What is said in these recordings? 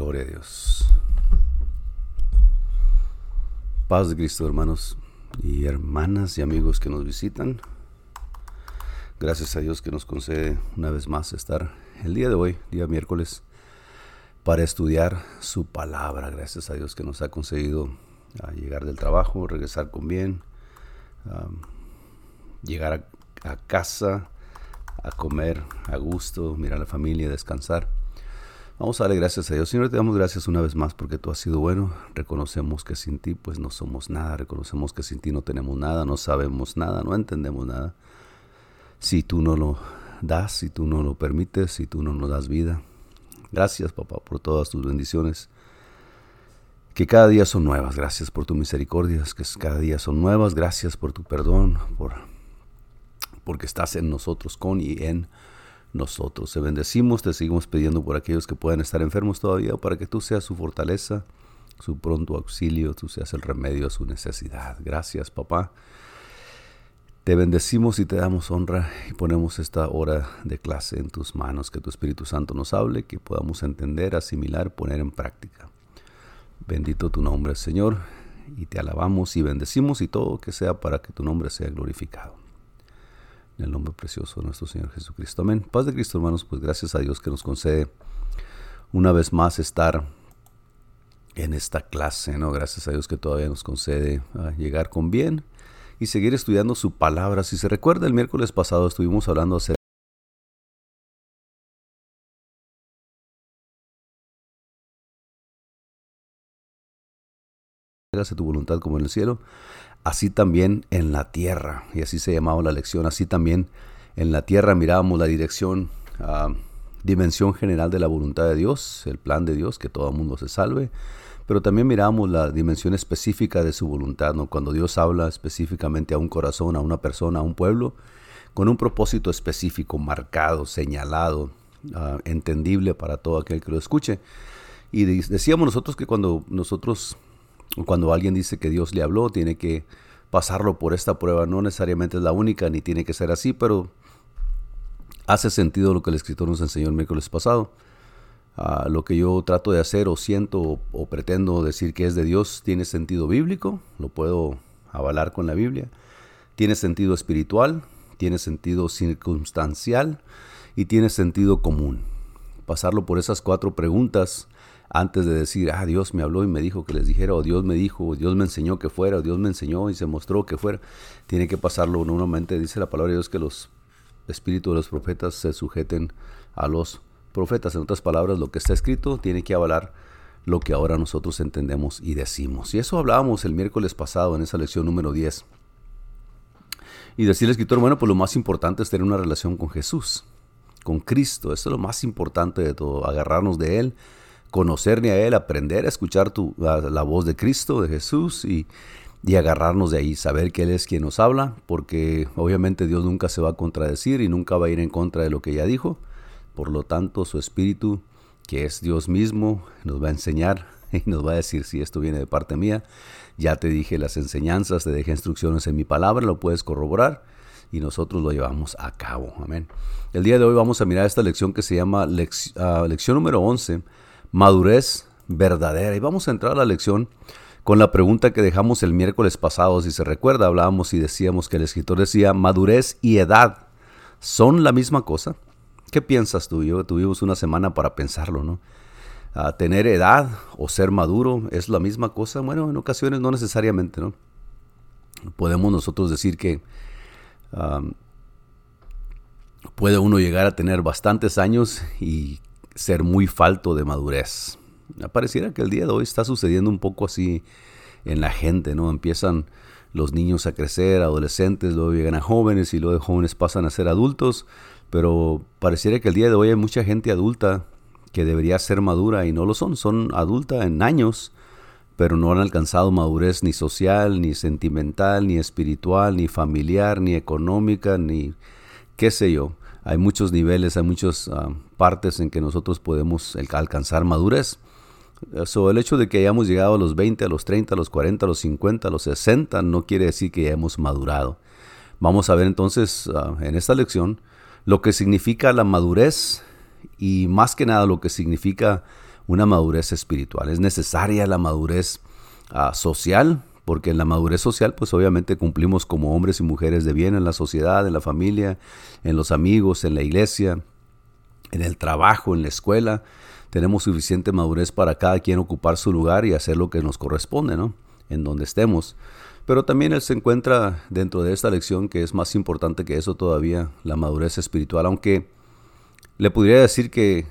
Gloria a Dios. Paz de Cristo, hermanos y hermanas y amigos que nos visitan. Gracias a Dios que nos concede una vez más estar el día de hoy, día miércoles, para estudiar su palabra. Gracias a Dios que nos ha conseguido ah, llegar del trabajo, regresar con bien, llegar a casa, a comer a gusto, mirar a la familia, descansar. Vamos a darle gracias a Dios. Señor, te damos gracias una vez más porque tú has sido bueno. Reconocemos que sin ti pues no somos nada. Reconocemos que sin ti no tenemos nada, no sabemos nada, no entendemos nada. Si tú no lo das, si tú no lo permites, si tú no nos das vida. Gracias, papá, por todas tus bendiciones. Que cada día son nuevas. Gracias por tu misericordia, que cada día son nuevas. Gracias por tu perdón, por porque estás en nosotros, con y en nosotros. Te bendecimos, te seguimos pidiendo por aquellos que puedan estar enfermos todavía, para que tú seas su fortaleza, su pronto auxilio, tú seas el remedio a su necesidad. Gracias, papá. Te bendecimos y te damos honra y ponemos esta hora de clase en tus manos, que tu Espíritu Santo nos hable, que podamos entender, asimilar, poner en práctica. Bendito tu nombre, Señor, y te alabamos y bendecimos y todo que sea para que tu nombre sea glorificado. En el nombre precioso de nuestro Señor Jesucristo. Amén. Paz de Cristo, hermanos, pues gracias a Dios que nos concede una vez más estar en esta clase, ¿no? Gracias a Dios que todavía nos concede ah, llegar con bien y seguir estudiando su palabra. Si se recuerda, el miércoles pasado estuvimos hablando acerca hágase tu voluntad como en el cielo así también en la tierra. Y así se llamaba la lección. Así también en la tierra mirábamos la dirección, ah, dimensión general de la voluntad de Dios, el plan de Dios, que todo el mundo se salve. Pero también miramos la dimensión específica de su voluntad, ¿no? cuando Dios habla específicamente a un corazón, a una persona, a un pueblo, con un propósito específico, marcado, señalado, ah, entendible para todo aquel que lo escuche. Y decíamos nosotros que cuando nosotros cuando alguien dice que Dios le habló, tiene que pasarlo por esta prueba. No necesariamente es la única, ni tiene que ser así, pero hace sentido lo que el escritor nos enseñó el miércoles pasado. Ah, lo que yo trato de hacer o siento o, pretendo decir que es de Dios tiene sentido bíblico, lo puedo avalar con la Biblia, tiene sentido espiritual, tiene sentido circunstancial y tiene sentido común. Pasarlo por esas cuatro preguntas antes de decir, ah, Dios me habló y me dijo que les dijera, o Dios me dijo, o Dios me enseñó que fuera, o Dios me enseñó y se mostró que fuera. Tiene que pasarlo normalmente, dice la palabra de Dios, que los espíritus de los profetas se sujeten a los profetas. En otras palabras, lo que está escrito tiene que avalar lo que ahora nosotros entendemos y decimos. Y eso hablábamos el miércoles pasado en esa lección número 10. Y decía el escritor, bueno, pues lo más importante es tener una relación con Jesús, con Cristo. Eso es lo más importante de todo, agarrarnos de Él conocerle a Él, aprender a escuchar tu, la, voz de Cristo, de Jesús y, y, agarrarnos de ahí, saber que Él es quien nos habla, porque obviamente Dios nunca se va a contradecir y nunca va a ir en contra de lo que ya dijo. Por lo tanto, su Espíritu, que es Dios mismo, nos va a enseñar y nos va a decir si esto viene de parte mía. Ya te dije las enseñanzas, te dejé instrucciones en mi palabra, lo puedes corroborar y nosotros lo llevamos a cabo. Amén. El día de hoy vamos a mirar esta lección que se llama ah, lección número 11 madurez verdadera. Y vamos a entrar a la lección con la pregunta que dejamos el miércoles pasado. Si se recuerda, hablábamos y decíamos que el escritor decía, madurez y edad son la misma cosa. ¿Qué piensas tú? Yo tuvimos una semana para pensarlo, ¿no? A tener edad o ser maduro es la misma cosa. Bueno, en ocasiones no necesariamente, ¿no? Podemos nosotros decir que puede uno llegar a tener bastantes años y ser muy falto de madurez. Pareciera que el día de hoy está sucediendo un poco así en la gente, ¿no? Empiezan los niños a crecer, adolescentes, luego llegan a jóvenes y luego jóvenes pasan a ser adultos, pero pareciera que el día de hoy hay mucha gente adulta que debería ser madura y no lo son, son adulta en años, pero no han alcanzado madurez ni social, ni sentimental, ni espiritual, ni familiar, ni económica, ni qué sé yo hay muchos niveles, hay muchas ah, partes en que nosotros podemos alcanzar madurez. So, el hecho de que hayamos llegado a los 20, a los 30, a los 40, a los 50, a los 60 no quiere decir que ya hemos madurado. Vamos a ver entonces ah, en esta lección lo que significa la madurez y más que nada lo que significa una madurez espiritual. Es necesaria la madurez ah, social, porque en la madurez social, pues obviamente cumplimos como hombres y mujeres de bien en la sociedad, en la familia, en los amigos, en la iglesia, en el trabajo, en la escuela. Tenemos suficiente madurez para cada quien ocupar su lugar y hacer lo que nos corresponde, ¿no? En donde estemos. Pero también él se encuentra dentro de esta lección que es más importante que eso todavía, la madurez espiritual, aunque le podría decir que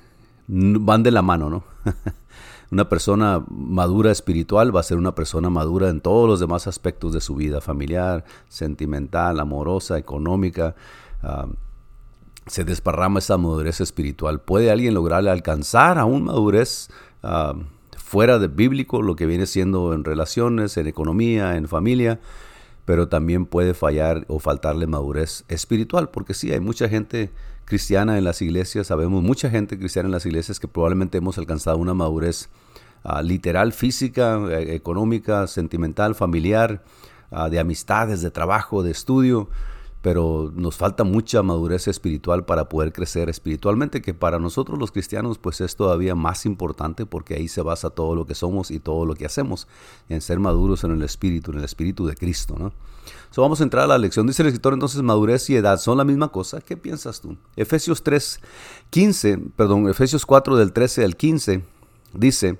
van de la mano, ¿no? una persona madura espiritual va a ser una persona madura en todos los demás aspectos de su vida, familiar, sentimental, amorosa, económica. Ah, se desparrama esa madurez espiritual. ¿Puede alguien lograr alcanzar a un madurez ah, fuera de bíblico, lo que viene siendo en relaciones, en economía, en familia? Pero también puede fallar o faltarle madurez espiritual, porque sí, hay mucha gente cristiana en las iglesias, sabemos mucha gente cristiana en las iglesias que probablemente hemos alcanzado una madurez ah, literal, física, eh, económica, sentimental, familiar, ah, de amistades, de trabajo, de estudio, pero nos falta mucha madurez espiritual para poder crecer espiritualmente, que para nosotros los cristianos pues es todavía más importante porque ahí se basa todo lo que somos y todo lo que hacemos, en ser maduros en el espíritu, en el espíritu de Cristo, ¿no? So, vamos a entrar a la lección. Dice el escritor entonces, madurez y edad son la misma cosa. ¿Qué piensas tú? Efesios 3, 15, perdón, Efesios 4 del 13 al 15 dice,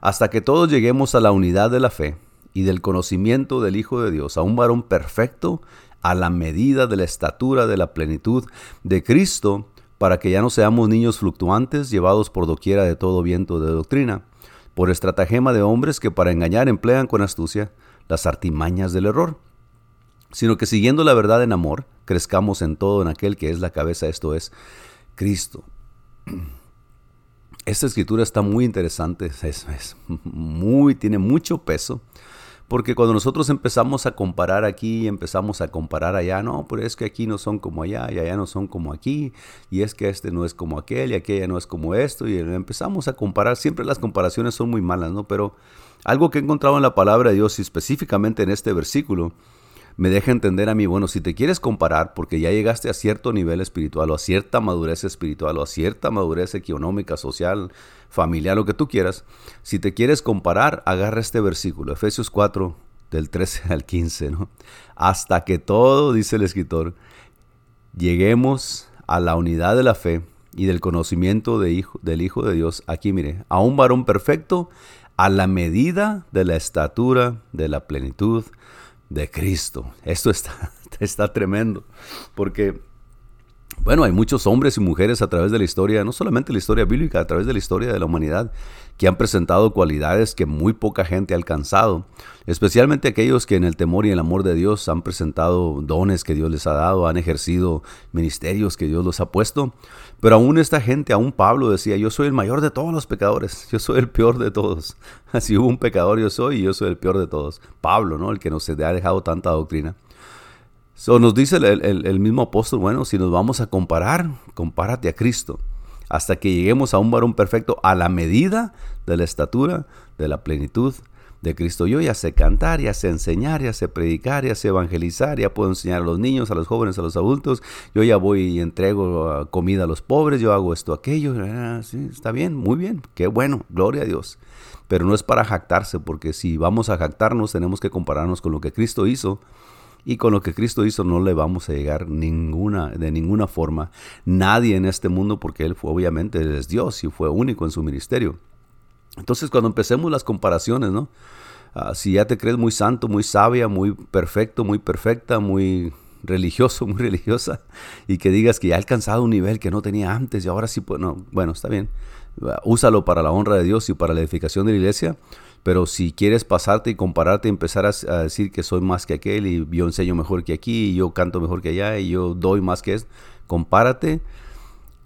hasta que todos lleguemos a la unidad de la fe y del conocimiento del Hijo de Dios, a un varón perfecto, a la medida de la estatura de la plenitud de Cristo, para que ya no seamos niños fluctuantes, llevados por doquiera de todo viento de doctrina, por estratagema de hombres que para engañar emplean con astucia las artimañas del error sino que siguiendo la verdad en amor, crezcamos en todo en aquel que es la cabeza, esto es Cristo. Esta escritura está muy interesante, es, muy, tiene mucho peso, porque cuando nosotros empezamos a comparar aquí y empezamos a comparar allá, no, pero es que aquí no son como allá y allá no son como aquí, y es que este no es como aquel y aquella no es como esto, y empezamos a comparar, siempre las comparaciones son muy malas, ¿no? Pero algo que he encontrado en la palabra de Dios y específicamente en este versículo, me deja entender a mí, bueno, si te quieres comparar porque ya llegaste a cierto nivel espiritual o a cierta madurez espiritual o a cierta madurez económica, social, familiar, lo que tú quieras, si te quieres comparar, agarra este versículo, Efesios 4, del 13 al 15, ¿no? Hasta que todo, dice el escritor, lleguemos a la unidad de la fe y del conocimiento de hijo, del Hijo de Dios. Aquí mire, a un varón perfecto, a la medida de la estatura de la plenitud de Cristo. Esto está, está tremendo, porque, bueno, hay muchos hombres y mujeres a través de la historia, no solamente la historia bíblica, a través de la historia de la humanidad, que han presentado cualidades que muy poca gente ha alcanzado, especialmente aquellos que en el temor y el amor de Dios han presentado dones que Dios les ha dado, han ejercido ministerios que Dios los ha puesto. Pero aún esta gente, aún Pablo decía, yo soy el mayor de todos los pecadores, yo soy el peor de todos. Así hubo un pecador yo soy y yo soy el peor de todos. Pablo, ¿no? El que nos ha dejado tanta doctrina. So, nos dice el, el mismo apóstol, bueno, si nos vamos a comparar, compárate a Cristo hasta que lleguemos a un varón perfecto a la medida de la estatura, de la plenitud de Cristo. Yo ya sé cantar, ya sé enseñar, ya sé predicar, ya sé evangelizar, ya puedo enseñar a los niños, a los jóvenes, a los adultos. Yo ya voy y entrego ah, comida a los pobres, yo hago esto, aquello. Ah, está bien, muy bien, qué bueno, gloria a Dios. Pero no es para jactarse, porque si vamos a jactarnos tenemos que compararnos con lo que Cristo hizo y con lo que Cristo hizo no le vamos a llegar ninguna, de ninguna forma. Nadie en este mundo, porque Él fue obviamente, es Dios y fue único en su ministerio. Entonces cuando empecemos las comparaciones, ¿no? Ah, si ya te crees muy santo, muy sabia, muy perfecto, muy perfecta, muy religioso, muy religiosa, y que digas que ya ha alcanzado un nivel que no tenía antes y ahora sí, pues no, bueno, está bien. Úsalo para la honra de Dios y para la edificación de la iglesia, pero si quieres pasarte y compararte empezar a, decir que soy más que aquel y yo enseño mejor que aquí y yo canto mejor que allá y yo doy más que es, compárate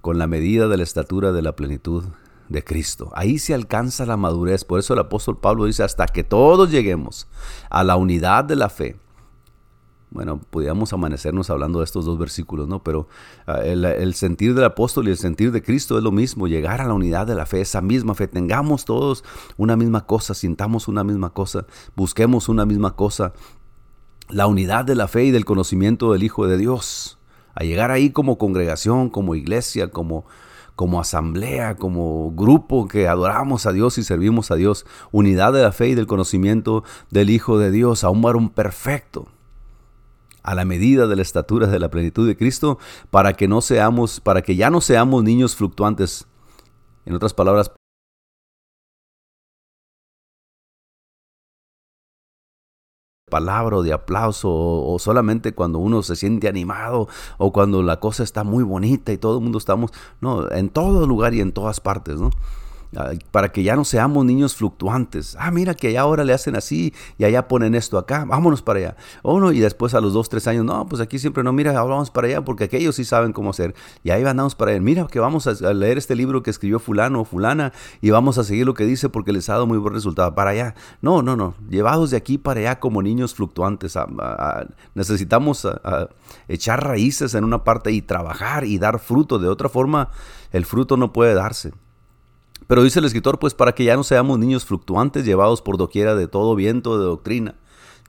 con la medida de la estatura de la plenitud de Cristo. Ahí se alcanza la madurez. Por eso el apóstol Pablo dice, hasta que todos lleguemos a la unidad de la fe bueno, podríamos amanecernos hablando de estos dos versículos, ¿no? Pero ah, el, sentir del apóstol y el sentir de Cristo es lo mismo, llegar a la unidad de la fe, esa misma fe, tengamos todos una misma cosa, sintamos una misma cosa, busquemos una misma cosa, la unidad de la fe y del conocimiento del Hijo de Dios, a llegar ahí como congregación, como iglesia, como, como asamblea, como grupo que adoramos a Dios y servimos a Dios, unidad de la fe y del conocimiento del Hijo de Dios, a un varón perfecto, a la medida de la estatura de la plenitud de Cristo, para que no seamos, para que ya no seamos niños fluctuantes. En otras palabras, palabra de aplauso o, solamente cuando uno se siente animado o cuando la cosa está muy bonita y todo el mundo estamos, no, en todo lugar y en todas partes, ¿no? Para que ya no seamos niños fluctuantes. Ah, mira que allá ahora le hacen así y allá ponen esto acá, vámonos para allá. O no, y después a los dos, tres años, no, pues aquí siempre no, mira, vamos para allá porque aquellos sí saben cómo hacer. Y ahí andamos para allá. Mira que vamos a leer este libro que escribió fulano o fulana y vamos a seguir lo que dice porque les ha dado muy buen resultado. Para allá. No, no, no. Llevados de aquí para allá como niños fluctuantes. necesitamos echar raíces en una parte y trabajar y dar fruto. De otra forma, el fruto no puede darse. Pero dice el escritor, pues para que ya no seamos niños fluctuantes llevados por doquiera de todo viento de doctrina,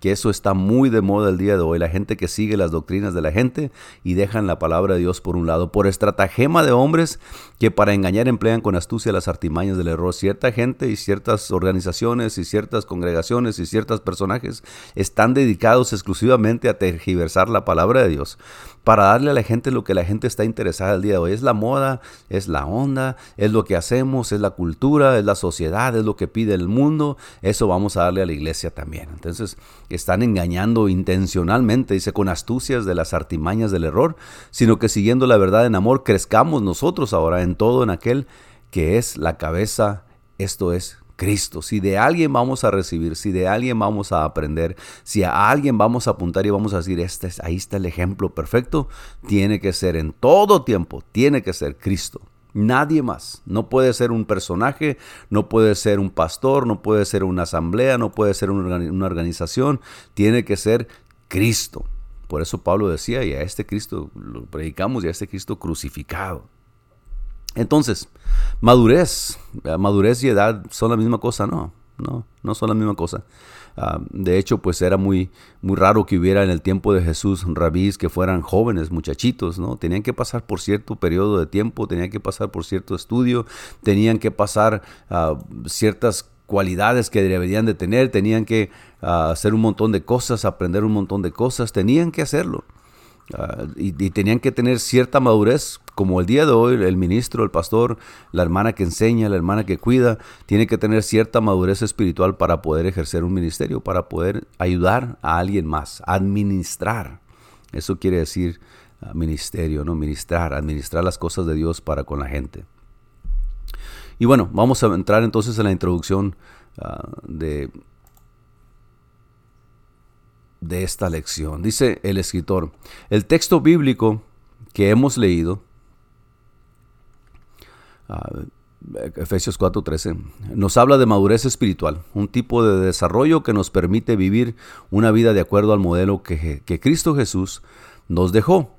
que eso está muy de moda el día de hoy, la gente que sigue las doctrinas de la gente y dejan la palabra de Dios por un lado, por estratagema de hombres que para engañar emplean con astucia las artimañas del error. Cierta gente y ciertas organizaciones y ciertas congregaciones y ciertos personajes están dedicados exclusivamente a tergiversar la palabra de Dios para darle a la gente lo que la gente está interesada el día de hoy. Es la moda, es la onda, es lo que hacemos, es la cultura, es la sociedad, es lo que pide el mundo. Eso vamos a darle a la iglesia también. Entonces, están engañando intencionalmente, dice, con astucias de las artimañas del error, sino que siguiendo la verdad en amor, crezcamos nosotros ahora en todo en aquel que es la cabeza, esto es Cristo. Si de alguien vamos a recibir, si de alguien vamos a aprender, si a alguien vamos a apuntar y vamos a decir, este es, ahí está el ejemplo perfecto, tiene que ser en todo tiempo, tiene que ser Cristo. Nadie más. No puede ser un personaje, no puede ser un pastor, no puede ser una asamblea, no puede ser una organización. Tiene que ser Cristo. Por eso Pablo decía, y a este Cristo lo predicamos, y a este Cristo crucificado. Entonces, madurez, madurez y edad son la misma cosa, no, no, no son la misma cosa. Ah, de hecho, pues era muy, muy raro que hubiera en el tiempo de Jesús rabís que fueran jóvenes, muchachitos, ¿no? Tenían que pasar por cierto periodo de tiempo, tenían que pasar por cierto estudio, tenían que pasar uh, ciertas cualidades que deberían de tener, tenían que ah, hacer un montón de cosas, aprender un montón de cosas, tenían que hacerlo. Ah, y, tenían que tener cierta madurez, como el día de hoy el ministro, el pastor, la hermana que enseña, la hermana que cuida, tiene que tener cierta madurez espiritual para poder ejercer un ministerio, para poder ayudar a alguien más, administrar. Eso quiere decir ah, ministerio, ¿no? Ministrar, administrar las cosas de Dios para con la gente. Y bueno, vamos a entrar entonces en la introducción ah, de de esta lección. Dice el escritor, el texto bíblico que hemos leído, uh, Efesios 4:13, nos habla de madurez espiritual, un tipo de desarrollo que nos permite vivir una vida de acuerdo al modelo que, que Cristo Jesús nos dejó.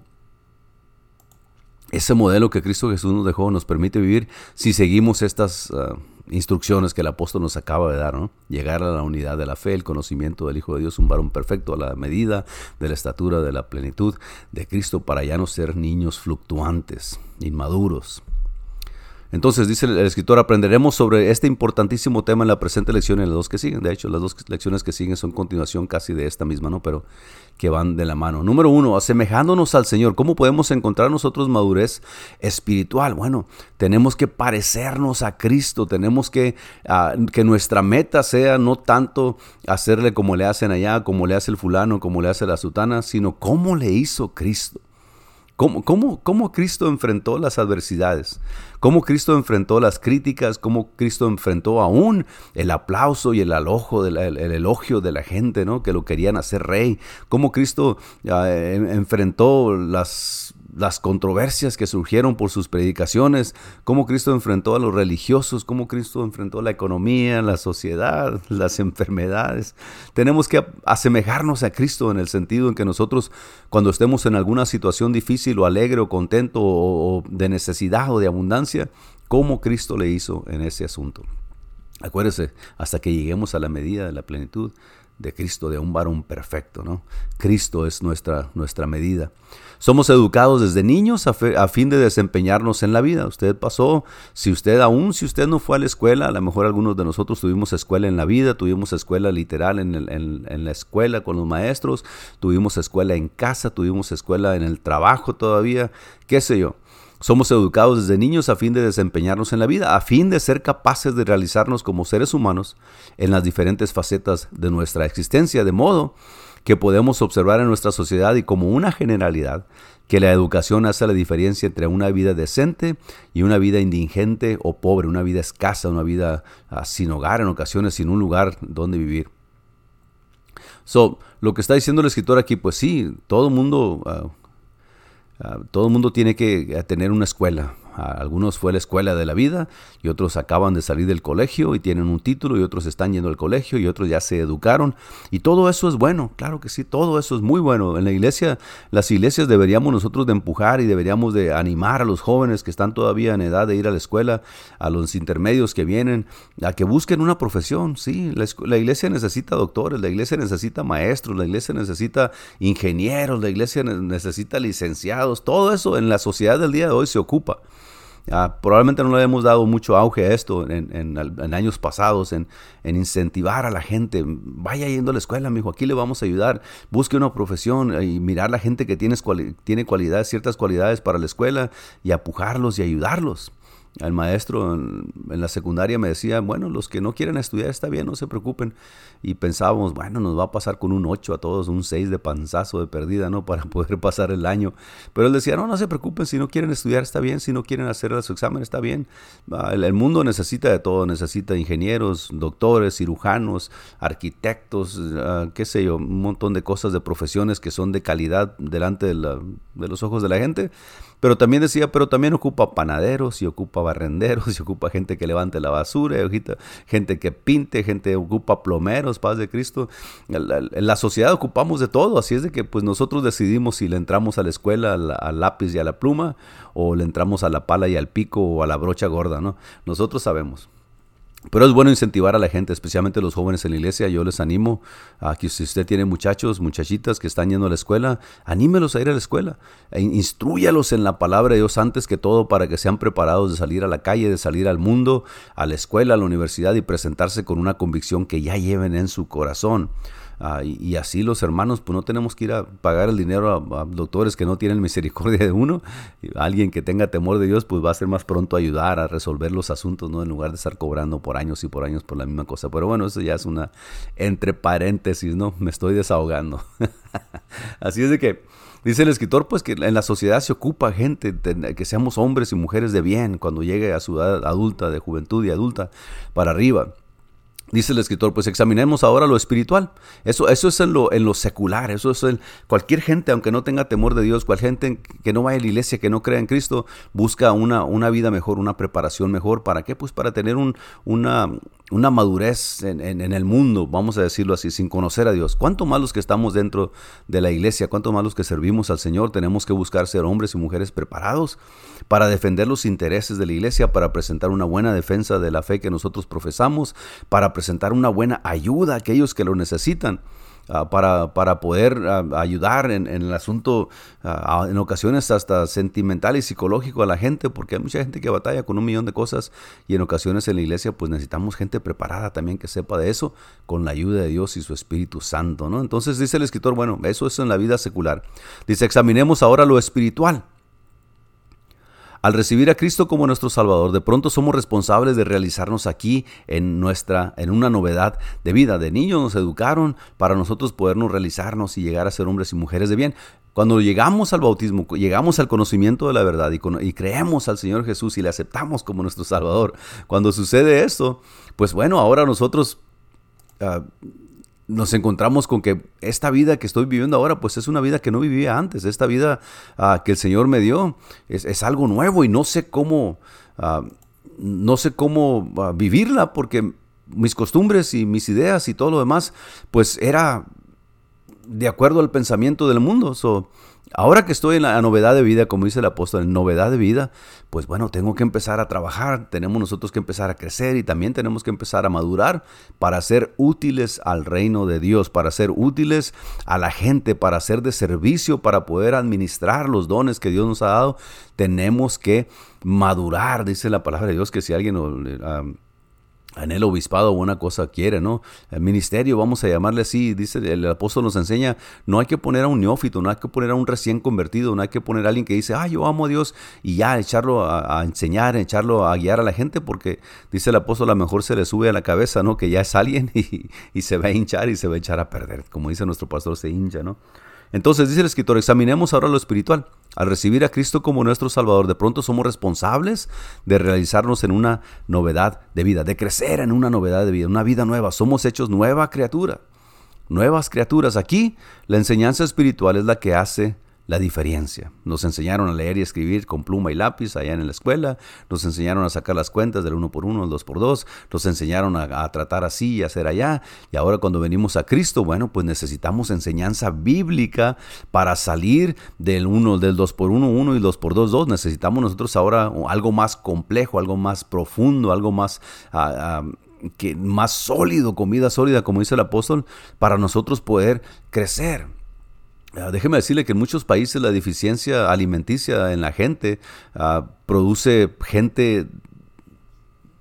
Ese modelo que Cristo Jesús nos dejó nos permite vivir si seguimos estas... Uh, instrucciones que el apóstol nos acaba de dar, ¿no? Llegar a la unidad de la fe, el conocimiento del Hijo de Dios, un varón perfecto a la medida de la estatura de la plenitud de Cristo para ya no ser niños fluctuantes, inmaduros, entonces, dice el escritor, aprenderemos sobre este importantísimo tema en la presente lección y en las dos que siguen. De hecho, las dos lecciones que siguen son continuación casi de esta misma, ¿no? Pero que van de la mano. Número uno, asemejándonos al Señor. ¿Cómo podemos encontrar nosotros madurez espiritual? Bueno, tenemos que parecernos a Cristo. Tenemos que ah, que nuestra meta sea no tanto hacerle como le hacen allá, como le hace el fulano, como le hace la sutana, sino cómo le hizo Cristo. ¿Cómo, cómo, Cristo enfrentó las adversidades? ¿Cómo Cristo enfrentó las críticas? ¿Cómo Cristo enfrentó aún el aplauso y el, alojo el, elogio de la gente, ¿no? que lo querían hacer rey? ¿Cómo Cristo ah, enfrentó las las controversias que surgieron por sus predicaciones, cómo Cristo enfrentó a los religiosos, cómo Cristo enfrentó la economía, la sociedad, las enfermedades. Tenemos que asemejarnos a Cristo en el sentido en que nosotros cuando estemos en alguna situación difícil o alegre o contento o de necesidad o de abundancia, cómo Cristo le hizo en ese asunto. Acuérdese, hasta que lleguemos a la medida de la plenitud de Cristo, de un varón perfecto, ¿no? Cristo es nuestra, nuestra medida. Somos educados desde niños a, fin de desempeñarnos en la vida. Usted pasó, si usted aún, si usted no fue a la escuela, a lo mejor algunos de nosotros tuvimos escuela en la vida, tuvimos escuela literal en, en la escuela con los maestros, tuvimos escuela en casa, tuvimos escuela en el trabajo todavía, qué sé yo. Somos educados desde niños a fin de desempeñarnos en la vida, a fin de ser capaces de realizarnos como seres humanos en las diferentes facetas de nuestra existencia, de modo que podemos observar en nuestra sociedad y como una generalidad que la educación hace la diferencia entre una vida decente y una vida indigente o pobre, una vida escasa, una vida ah, sin hogar, en ocasiones sin un lugar donde vivir. So, lo que está diciendo el escritor aquí, pues sí, todo mundo ah, Ah, todo el mundo tiene que tener una escuela, algunos fue la escuela de la vida y otros acaban de salir del colegio y tienen un título y otros están yendo al colegio y otros ya se educaron. Y todo eso es bueno, claro que sí, todo eso es muy bueno. En la iglesia, las iglesias deberíamos nosotros de empujar y deberíamos de animar a los jóvenes que están todavía en edad de ir a la escuela, a los intermedios que vienen, a que busquen una profesión. Sí, la, la iglesia necesita doctores, la iglesia necesita maestros, la iglesia necesita ingenieros, la iglesia necesita licenciados. Todo eso en la sociedad del día de hoy se ocupa. Ah, probablemente no le hemos dado mucho auge a esto en, años pasados, en, incentivar a la gente. Vaya yendo a la escuela, mijo, aquí le vamos a ayudar. Busque una profesión y mirar la gente que tiene, tiene cualidades, ciertas cualidades para la escuela y apujarlos y ayudarlos. El maestro en, la secundaria me decía, bueno, los que no quieren estudiar está bien, no se preocupen. Y pensábamos, bueno, nos va a pasar con un 8 a todos, un 6 de panzazo de perdida, ¿no? Para poder pasar el año. Pero él decía, no, no se preocupen, si no quieren estudiar está bien, si no quieren hacer su examen está bien. Ah, el, mundo necesita de todo, necesita ingenieros, doctores, cirujanos, arquitectos, ah, qué sé yo, un montón de cosas, de profesiones que son de calidad delante de, de los ojos de la gente. Pero también decía, pero también ocupa panaderos y ocupa barrenderos y ocupa gente que levante la basura, y gente que pinte, gente ocupa plomeros, paz de Cristo. En la, sociedad ocupamos de todo, así es de que pues nosotros decidimos si le entramos a la escuela, al, lápiz y a la pluma, o le entramos a la pala y al pico o a la brocha gorda, ¿no? Nosotros sabemos. Pero es bueno incentivar a la gente, especialmente los jóvenes en la iglesia. Yo les animo a que si usted tiene muchachos, muchachitas que están yendo a la escuela, anímelos a ir a la escuela. E instruyalos en la palabra de Dios antes que todo para que sean preparados de salir a la calle, de salir al mundo, a la escuela, a la universidad y presentarse con una convicción que ya lleven en su corazón. Ah, y, así los hermanos, pues no tenemos que ir a pagar el dinero a, doctores que no tienen misericordia de uno. Alguien que tenga temor de Dios, pues va a ser más pronto ayudar a resolver los asuntos, ¿no? En lugar de estar cobrando por años y por años por la misma cosa. Pero bueno, eso ya es una entre paréntesis, ¿no? Me estoy desahogando. así es de que dice el escritor, pues que en la sociedad se ocupa gente, que seamos hombres y mujeres de bien cuando llegue a su edad adulta, de juventud y adulta, para arriba. Dice el escritor, pues examinemos ahora lo espiritual. Eso, eso es en lo, en lo secular, eso es en cualquier gente, aunque no tenga temor de Dios, cualquier gente que no vaya a la iglesia, que no crea en Cristo, busca una, una vida mejor, una preparación mejor. ¿Para qué? Pues para tener un, una, una madurez en, el mundo, vamos a decirlo así, sin conocer a Dios. ¿Cuánto más los que estamos dentro de la iglesia, cuánto más los que servimos al Señor, tenemos que buscar ser hombres y mujeres preparados para defender los intereses de la iglesia, para presentar una buena defensa de la fe que nosotros profesamos, para presentar una buena ayuda a aquellos que lo necesitan. Ah, para, para, poder ah, ayudar en, el asunto, ah, en ocasiones hasta sentimental y psicológico a la gente, porque hay mucha gente que batalla con un millón de cosas y en ocasiones en la iglesia pues necesitamos gente preparada también que sepa de eso con la ayuda de Dios y su Espíritu Santo, ¿no? Entonces dice el escritor, bueno, eso es en la vida secular. Dice, examinemos ahora lo espiritual. Al recibir a Cristo como nuestro Salvador, de pronto somos responsables de realizarnos aquí en nuestra en una novedad de vida. De niños nos educaron para nosotros podernos realizarnos y llegar a ser hombres y mujeres de bien. Cuando llegamos al bautismo, llegamos al conocimiento de la verdad y, creemos al Señor Jesús y le aceptamos como nuestro Salvador, cuando sucede esto, pues bueno, ahora nosotros ah, nos encontramos con que esta vida que estoy viviendo ahora, pues es una vida que no vivía antes. Esta vida ah, que el Señor me dio es, algo nuevo y no sé cómo, ah, no sé cómo ah, vivirla porque mis costumbres y mis ideas y todo lo demás, pues era de acuerdo al pensamiento del mundo. ahora que estoy en la novedad de vida, como dice el apóstol, en novedad de vida, pues bueno, tengo que empezar a trabajar, tenemos nosotros que empezar a crecer y también tenemos que empezar a madurar para ser útiles al reino de Dios, para ser útiles a la gente, para ser de servicio, para poder administrar los dones que Dios nos ha dado. Tenemos que madurar, dice la palabra de Dios, que si alguien... Ah, en el obispado una cosa quiere, ¿no? El ministerio, vamos a llamarle así, dice el apóstol nos enseña, no hay que poner a un neófito, no hay que poner a un recién convertido, no hay que poner a alguien que dice, ah, yo amo a Dios y ya echarlo a, enseñar, echarlo a guiar a la gente, porque dice el apóstol, a lo mejor se le sube a la cabeza, ¿no? Que ya es alguien y, y se va a hinchar y se va a echar a perder, como dice nuestro pastor, se hincha, ¿no? Entonces dice el escritor, examinemos ahora lo espiritual. Al recibir a Cristo como nuestro Salvador, de pronto somos responsables de realizarnos en una novedad de vida, de crecer en una novedad de vida, una vida nueva. Somos hechos nueva criatura, nuevas criaturas. Aquí la enseñanza espiritual es la que hace la diferencia. Nos enseñaron a leer y escribir con pluma y lápiz allá en la escuela, nos enseñaron a sacar las cuentas del uno por uno, el dos por dos, nos enseñaron a, tratar así y hacer allá, y ahora cuando venimos a Cristo, bueno, pues necesitamos enseñanza bíblica para salir del uno, del dos por uno, uno y dos por dos, dos. Necesitamos nosotros ahora algo más complejo, algo más profundo, algo más... Ah, ah, que más sólido, comida sólida, como dice el apóstol, para nosotros poder crecer. Ah, déjeme decirle que en muchos países la deficiencia alimenticia en la gente ah, produce gente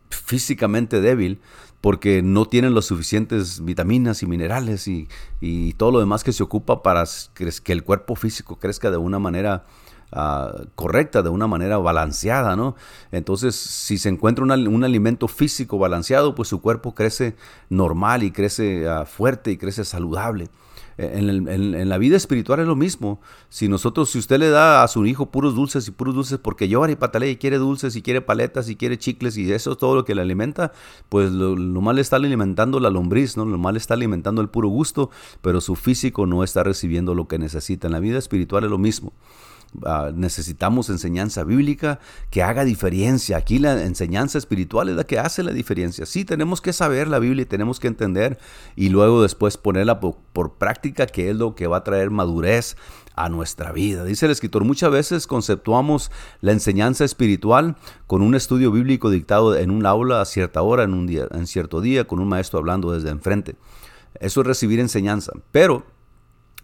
físicamente débil porque no tienen las suficientes vitaminas y minerales y, todo lo demás que se ocupa para que el cuerpo físico crezca de una manera ah, correcta, de una manera balanceada, ¿no? Entonces, si se encuentra un alimento físico balanceado, pues su cuerpo crece normal y crece fuerte y crece saludable. En, la vida espiritual es lo mismo. Si nosotros, si usted le da a su hijo puros dulces y puros dulces porque llora y patalea y quiere dulces y quiere paletas y quiere chicles y eso es todo lo que le alimenta, pues lo, mal está alimentando la lombriz, ¿no? Lo mal está alimentando el puro gusto, pero su físico no está recibiendo lo que necesita. En la vida espiritual es lo mismo. Ah, necesitamos enseñanza bíblica que haga diferencia. Aquí la enseñanza espiritual es la que hace la diferencia. Sí, tenemos que saber la Biblia y tenemos que entender y luego después ponerla por, por práctica, que es lo que va a traer madurez a nuestra vida. Dice el escritor, muchas veces conceptuamos la enseñanza espiritual con un estudio bíblico dictado en un aula a cierta hora, en un día, en cierto día, con un maestro hablando desde enfrente. Eso es recibir enseñanza. Pero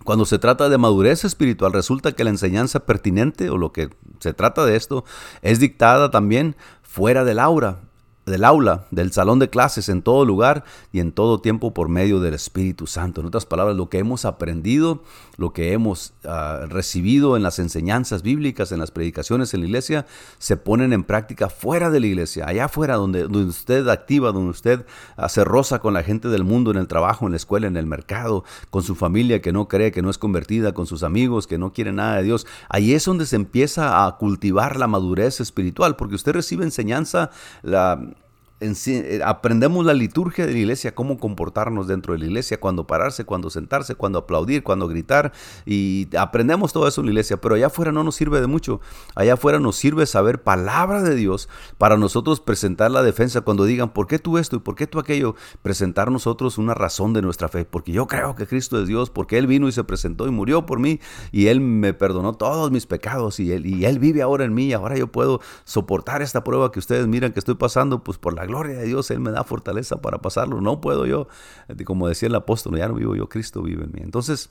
cuando se trata de madurez espiritual, resulta que la enseñanza pertinente o lo que se trata de esto es dictada también fuera del aura, del aula, del salón de clases, en todo lugar y en todo tiempo por medio del Espíritu Santo. En otras palabras, lo que hemos aprendido, lo que hemos ah, recibido en las enseñanzas bíblicas, en las predicaciones en la iglesia, se ponen en práctica fuera de la iglesia, allá afuera, donde, usted activa, donde usted se roza con la gente del mundo, en el trabajo, en la escuela, en el mercado, con su familia que no cree, que no es convertida, con sus amigos que no quieren nada de Dios. Ahí es donde se empieza a cultivar la madurez espiritual, porque usted recibe enseñanza, la aprendemos la liturgia de la iglesia, cómo comportarnos dentro de la iglesia, cuando pararse, cuando sentarse, cuando aplaudir, cuando gritar, y aprendemos todo eso en la iglesia, pero allá afuera no nos sirve de mucho, allá afuera nos sirve saber palabra de Dios para nosotros presentar la defensa cuando digan, ¿por qué tú esto y por qué tú aquello? Presentar nosotros una razón de nuestra fe, porque yo creo que Cristo es Dios, porque Él vino y se presentó y murió por mí, y Él me perdonó todos mis pecados, y Él, y él vive ahora en mí, y ahora yo puedo soportar esta prueba que ustedes miran que estoy pasando, pues por la gloria de Dios, Él me da fortaleza para pasarlo. No puedo yo, como decía el apóstol, ya no vivo yo, Cristo vive en mí. Entonces,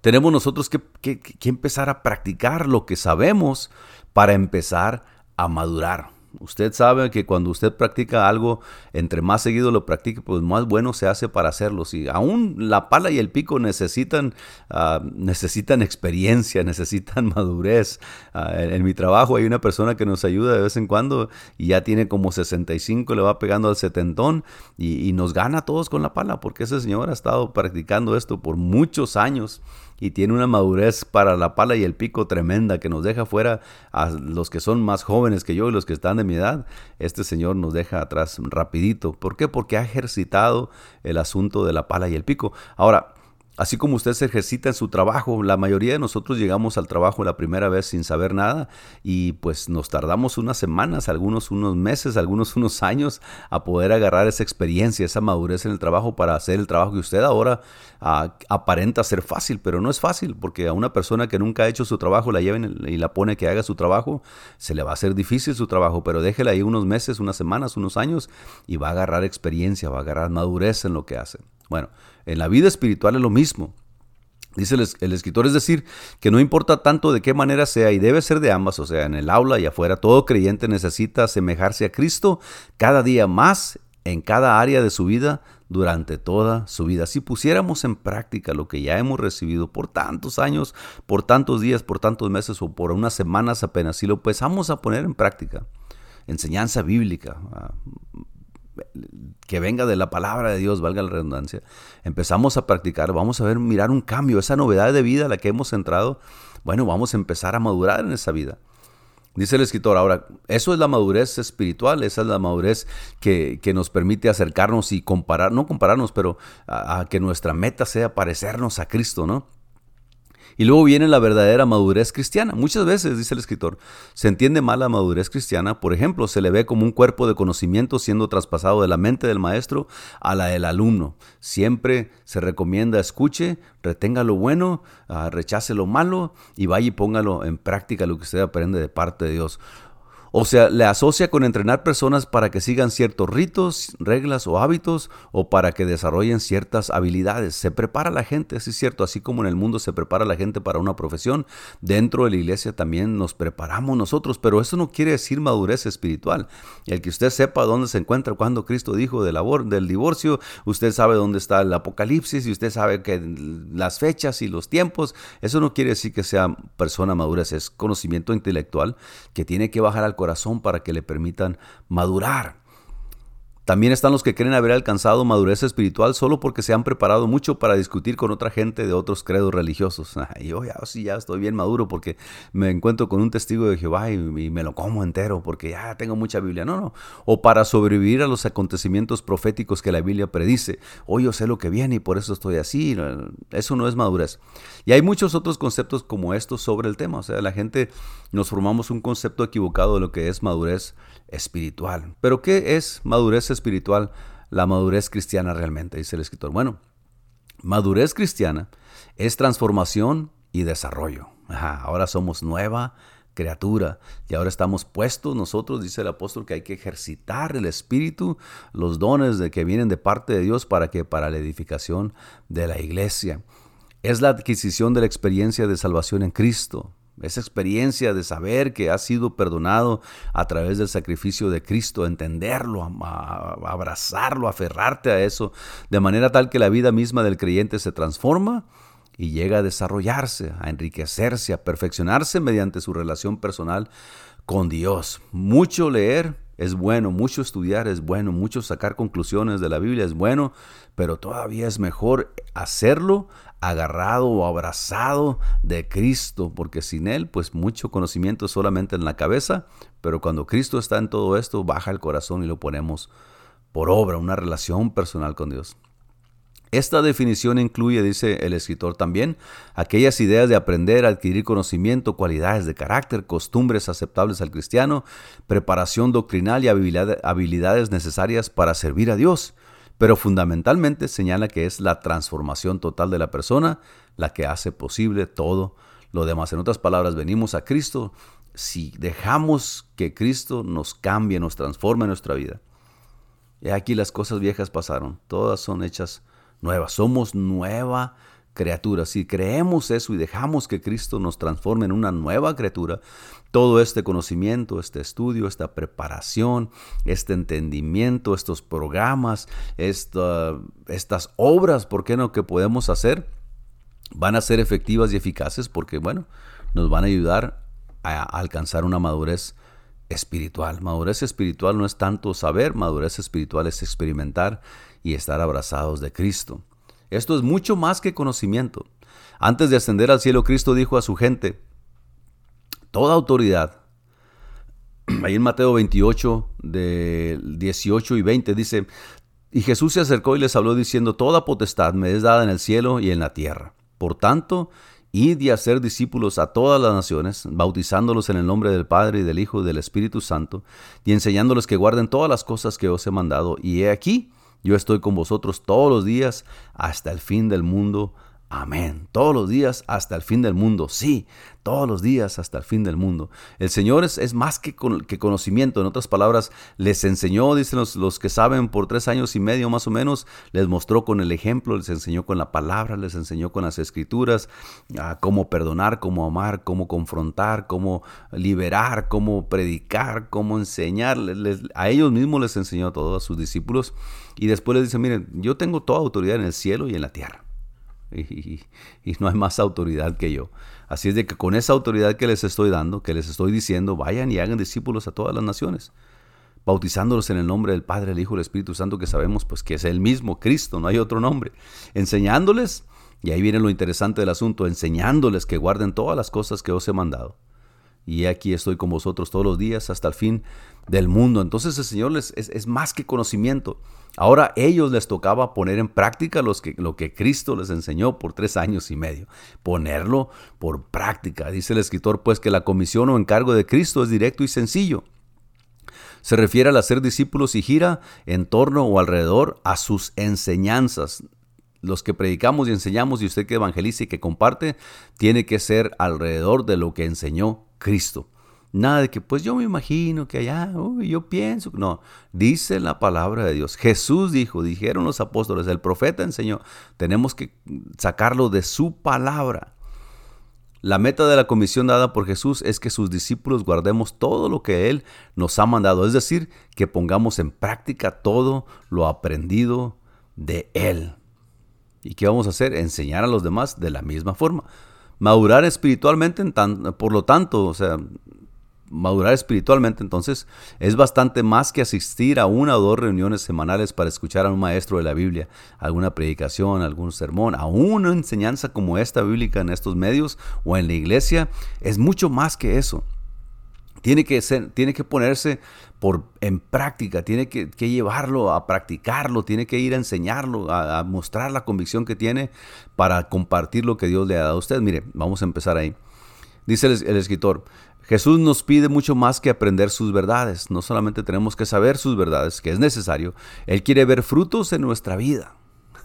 tenemos nosotros que, que empezar a practicar lo que sabemos para empezar a madurar. Usted sabe que cuando usted practica algo, entre más seguido lo practique, pues más bueno se hace para hacerlo. Si aún la pala y el pico necesitan, ah, necesitan experiencia, necesitan madurez. Ah, en, mi trabajo hay una persona que nos ayuda de vez en cuando y ya tiene como 65, le va pegando al setentón y, y nos gana a todos con la pala, porque ese señor ha estado practicando esto por muchos años y tiene una madurez para la pala y el pico tremenda que nos deja fuera a los que son más jóvenes que yo y los que están de mi edad. Este señor nos deja atrás rapidito. ¿Por qué? Porque ha ejercitado el asunto de la pala y el pico. Ahora, Así como usted se ejercita en su trabajo, la mayoría de nosotros llegamos al trabajo la primera vez sin saber nada y pues nos tardamos unas semanas, algunos unos meses, algunos unos años a poder agarrar esa experiencia, esa madurez en el trabajo para hacer el trabajo que usted ahora ah, aparenta ser fácil, pero no es fácil porque a una persona que nunca ha hecho su trabajo la lleven y la pone que haga su trabajo, se le va a hacer difícil su trabajo, pero déjela ahí unos meses, unas semanas, unos años y va a agarrar experiencia, va a agarrar madurez en lo que hace. Bueno, en la vida espiritual es lo mismo. Dice el, escritor, es decir, que no importa tanto de qué manera sea y debe ser de ambas, o sea, en el aula y afuera, todo creyente necesita asemejarse a Cristo cada día más en cada área de su vida durante toda su vida. Si pusiéramos en práctica lo que ya hemos recibido por tantos años, por tantos días, por tantos meses o por unas semanas apenas, si lo empezamos a poner en práctica, enseñanza bíblica, que venga de la palabra de Dios, valga la redundancia, empezamos a practicar, vamos a ver, mirar un cambio, esa novedad de vida a la que hemos entrado, bueno, vamos a empezar a madurar en esa vida. Dice el escritor, ahora, eso es la madurez espiritual, esa es la madurez que, nos permite acercarnos y comparar, no compararnos, pero a, que nuestra meta sea parecernos a Cristo, ¿no? Y luego viene la verdadera madurez cristiana. Muchas veces, dice el escritor, se entiende mal la madurez cristiana. Por ejemplo, se le ve como un cuerpo de conocimiento siendo traspasado de la mente del maestro a la del alumno. Siempre se recomienda escuche, retenga lo bueno, ah, rechace lo malo y vaya y póngalo en práctica lo que usted aprende de parte de Dios. O sea, le asocia con entrenar personas para que sigan ciertos ritos, reglas o hábitos o para que desarrollen ciertas habilidades. Se prepara la gente, así es cierto, así como en el mundo se prepara la gente para una profesión, dentro de la iglesia también nos preparamos nosotros, pero eso no quiere decir madurez espiritual. El que usted sepa dónde se encuentra cuando Cristo dijo del, del divorcio, usted sabe dónde está el apocalipsis y usted sabe que las fechas y los tiempos, eso no quiere decir que sea persona madura, es conocimiento intelectual que tiene que bajar al corazón para que le permitan madurar. También están los que creen haber alcanzado madurez espiritual solo porque se han preparado mucho para discutir con otra gente de otros credos religiosos. Y yo ya, sí, ya estoy bien maduro porque me encuentro con un testigo de Jehová y, me lo como entero porque ya tengo mucha Biblia. No, no. O para sobrevivir a los acontecimientos proféticos que la Biblia predice. Hoy yo sé lo que viene y por eso estoy así. Eso no es madurez. Y hay muchos otros conceptos como estos sobre el tema. O sea, la gente nos formamos un concepto equivocado de lo que es madurez espiritual. Pero ¿qué es madurez espiritual? La madurez cristiana realmente, dice el escritor. Bueno, madurez cristiana es transformación y desarrollo. ahora somos nueva criatura y ahora estamos puestos nosotros, dice el apóstol, que hay que ejercitar el espíritu, los dones de que vienen de parte de Dios para que para la edificación de la iglesia. Es la adquisición de la experiencia de salvación en Cristo esa experiencia de saber que has sido perdonado a través del sacrificio de Cristo, entenderlo, abrazarlo, aferrarte a eso, de manera tal que la vida misma del creyente se transforma y llega a desarrollarse, a enriquecerse, a perfeccionarse mediante su relación personal con Dios. Mucho leer es bueno, mucho estudiar es bueno, mucho sacar conclusiones de la Biblia es bueno, pero todavía es mejor hacerlo agarrado o abrazado de Cristo, porque sin Él, pues mucho conocimiento solamente en la cabeza, pero cuando Cristo está en todo esto, baja el corazón y lo ponemos por obra, una relación personal con Dios. Esta definición incluye, dice el escritor también, aquellas ideas de aprender, adquirir conocimiento, cualidades de carácter, costumbres aceptables al cristiano, preparación doctrinal y habilidades necesarias para servir a Dios pero fundamentalmente señala que es la transformación total de la persona la que hace posible todo lo demás. En otras palabras, venimos a Cristo si dejamos que Cristo nos cambie, nos transforme nuestra vida. Y aquí las cosas viejas pasaron, todas son hechas nuevas, somos nueva Si creemos eso y dejamos que Cristo nos transforme en una nueva criatura, todo este conocimiento, este estudio, esta preparación, este entendimiento, estos programas, estas obras, ¿por qué no? que podemos hacer, van a ser efectivas y eficaces porque, bueno, nos van a ayudar a alcanzar una madurez espiritual. Madurez espiritual no es tanto saber, madurez espiritual es experimentar y estar abrazados de Cristo. Esto es mucho más que conocimiento. Antes de ascender al cielo, Cristo dijo a su gente, toda autoridad, ahí en Mateo 28, de 18 y 20, dice, Y Jesús se acercó y les habló diciendo, Toda potestad me es dada en el cielo y en la tierra. Por tanto, id y hacer discípulos a todas las naciones, bautizándolos en el nombre del Padre y del Hijo y del Espíritu Santo, y enseñándoles que guarden todas las cosas que os he mandado. Y he aquí, yo estoy con vosotros todos los días hasta el fin del mundo. Amén. Todos los días hasta el fin del mundo. Sí, todos los días hasta el fin del mundo. El Señor es, más que, que, conocimiento. En otras palabras, les enseñó, dicen los, que saben, por tres años y medio más o menos, les mostró con el ejemplo, les enseñó con la palabra, les enseñó con las escrituras, a cómo perdonar, cómo amar, cómo confrontar, cómo liberar, cómo predicar, cómo enseñar. a ellos mismos les enseñó todo, a sus discípulos. Y después les dice, miren, yo tengo toda autoridad en el cielo y en la tierra. Y, no hay más autoridad que yo. Así es de que con esa autoridad que les estoy dando, que les estoy diciendo, vayan y hagan discípulos a todas las naciones, bautizándolos en el nombre del Padre, el Hijo y el Espíritu Santo, que sabemos pues que es el mismo Cristo, no hay otro nombre, enseñándoles, y ahí viene lo interesante del asunto, enseñándoles que guarden todas las cosas que os he mandado. Y aquí estoy con vosotros todos los días hasta el fin del mundo. Entonces el Señor les, es, más que conocimiento. Ahora ellos les tocaba poner en práctica lo que Cristo les enseñó por tres años y medio. Ponerlo por práctica. Dice el escritor pues que la comisión o encargo de Cristo es directo y sencillo. Se refiere al hacer discípulos y gira en torno o alrededor a sus enseñanzas. Los que predicamos y enseñamos y usted que evangeliza y que comparte, tiene que ser alrededor de lo que enseñó Cristo. Nada de que, pues yo me imagino que allá, yo pienso. No, dice la palabra de Dios. Jesús dijo, dijeron los apóstoles, el profeta enseñó, tenemos que sacarlo de su palabra. La meta de la comisión dada por Jesús es que sus discípulos guardemos todo lo que Él nos ha mandado, es decir, que pongamos en práctica todo lo aprendido de Él. ¿Y qué vamos a hacer? Enseñar a los demás de la misma forma. Madurar espiritualmente, por lo tanto, o sea, madurar espiritualmente, entonces es bastante más que asistir a una o dos reuniones semanales para escuchar a un maestro de la Biblia, alguna predicación, algún sermón, a una enseñanza como esta bíblica en estos medios o en la iglesia, es mucho más que eso. Tiene que, ser, tiene que ponerse por, en práctica, tiene que, llevarlo a practicarlo, tiene que ir a enseñarlo, a, mostrar la convicción que tiene para compartir lo que Dios le ha dado a usted. Mire, vamos a empezar ahí. Dice el escritor, Jesús nos pide mucho más que aprender sus verdades. No solamente tenemos que saber sus verdades, que es necesario, Él quiere ver frutos en nuestra vida.